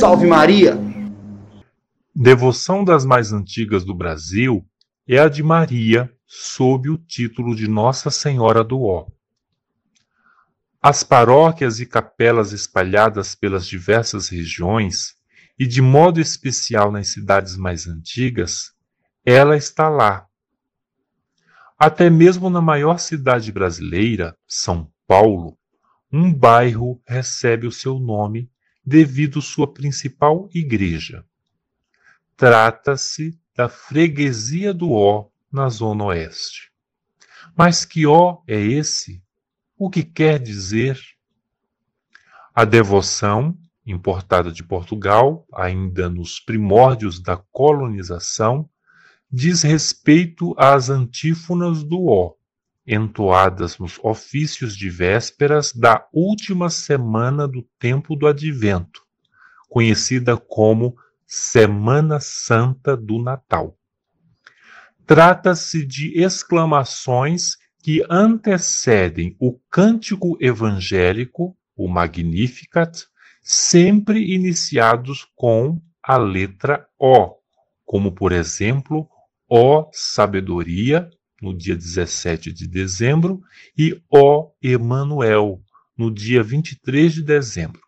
Salve Maria! Devoção das mais antigas do Brasil é a de Maria, sob o título de Nossa Senhora do Ó. As paróquias e capelas espalhadas pelas diversas regiões, e de modo especial nas cidades mais antigas, ela está lá. Até mesmo na maior cidade brasileira, São Paulo, um bairro recebe o seu nome devido sua principal igreja. Trata-se da freguesia do Ó, na Zona Oeste. Mas que Ó é esse? O que quer dizer? A devoção, importada de Portugal, ainda nos primórdios da colonização, diz respeito às antífonas do Ó, entoadas nos ofícios de vésperas da última semana do tempo do Advento, conhecida como Semana Santa do Natal. Trata-se de exclamações que antecedem o cântico evangélico, o Magnificat, sempre iniciados com a letra O, como por exemplo, ó sabedoria, no dia 17 de dezembro, e Ó Emanuel, no dia 23 de dezembro.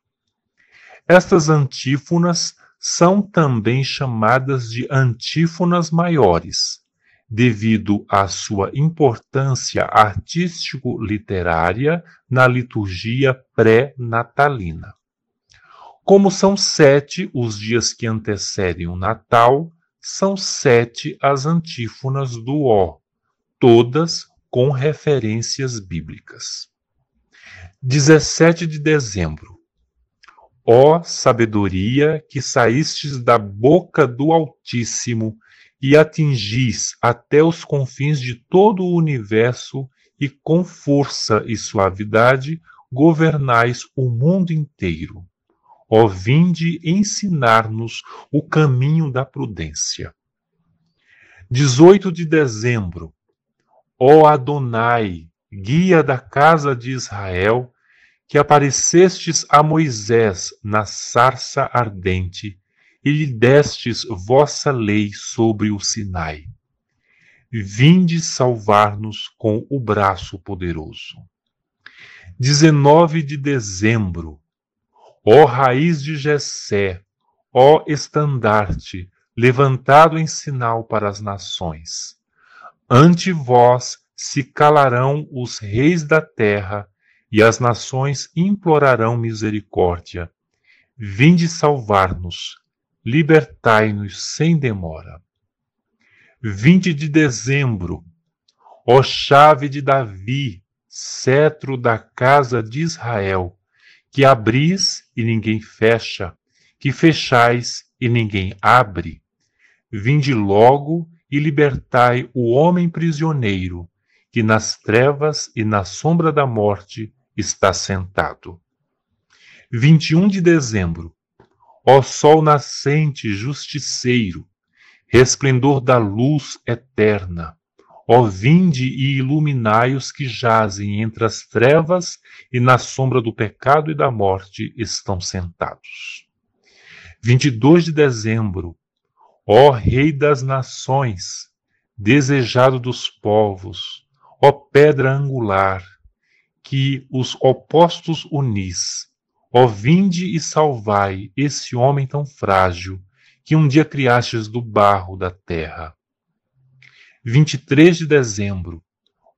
Estas antífonas são também chamadas de antífonas maiores, devido à sua importância artístico-literária na liturgia pré-natalina. Como são sete os dias que antecedem o Natal, são sete as antífonas do Ó, todas com referências bíblicas. 17 de dezembro. Ó sabedoria que saístes da boca do Altíssimo e atingis até os confins de todo o universo e com força e suavidade governais o mundo inteiro. Ó vinde ensinar-nos o caminho da prudência. 18 de dezembro. Ó Adonai, guia da casa de Israel, que aparecestes a Moisés na sarça ardente e lhe destes vossa lei sobre o Sinai. Vinde salvar-nos com o braço poderoso. 19 de dezembro. Ó raiz de Jessé, ó estandarte, levantado em sinal para as nações Ante vós se calarão os reis da terra, e as nações implorarão misericórdia. Vinde salvar-nos, libertai-nos sem demora. 20 de dezembro, ó chave de Davi, cetro da casa de Israel, que abris e ninguém fecha, que fechais e ninguém abre. Vinde logo e libertai o homem prisioneiro, que nas trevas e na sombra da morte está sentado. 21 de dezembro. Ó sol nascente justiceiro, resplendor da luz eterna, ó vinde e iluminai os que jazem entre as trevas e na sombra do pecado e da morte estão sentados. 22 de dezembro. Ó Rei das nações, desejado dos povos, ó pedra angular, que os opostos unis, ó vinde e salvai esse homem tão frágil, que um dia criastes do barro da terra. 23 de dezembro,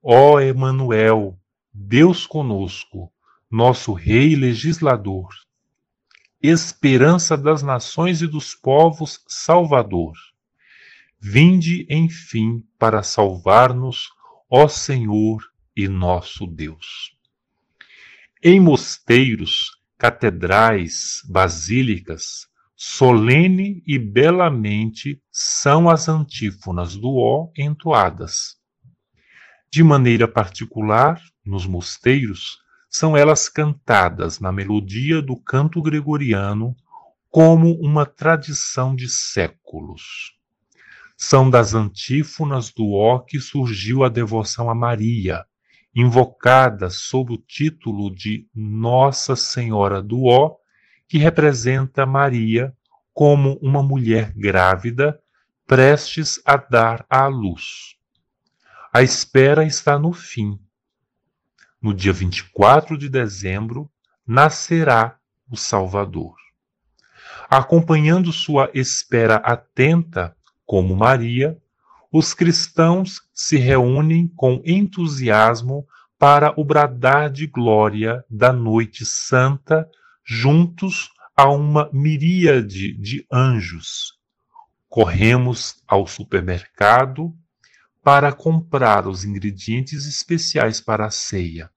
ó Emanuel, Deus conosco, nosso Rei legislador, esperança das nações e dos povos, Salvador. Vinde, enfim, para salvar-nos, ó Senhor e nosso Deus. Em mosteiros, catedrais, basílicas, solene e belamente são as antífonas do ó entoadas. De maneira particular, nos mosteiros, são elas cantadas na melodia do canto gregoriano como uma tradição de séculos. São das antífonas do ó que surgiu a devoção a Maria, invocada sob o título de Nossa Senhora do Ó, que representa Maria como uma mulher grávida prestes a dar à luz. A espera está no fim. No dia 24 de dezembro, nascerá o Salvador. Acompanhando sua espera atenta, como Maria, os cristãos se reúnem com entusiasmo para o bradar de glória da noite santa, juntos a uma miríade de anjos. Corremos ao supermercado para comprar os ingredientes especiais para a ceia.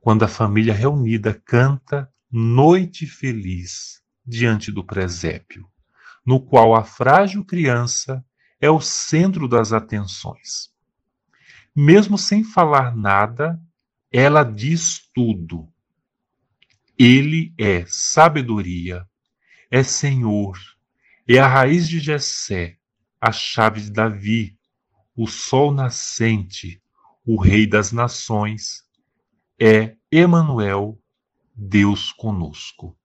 Quando a família reunida canta Noite Feliz diante do presépio, no qual a frágil criança é o centro das atenções. Mesmo sem falar nada, ela diz tudo. Ele é sabedoria, é Senhor, é a raiz de Jessé, a chave de Davi, o sol nascente, o rei das nações, é Emanuel, Deus conosco.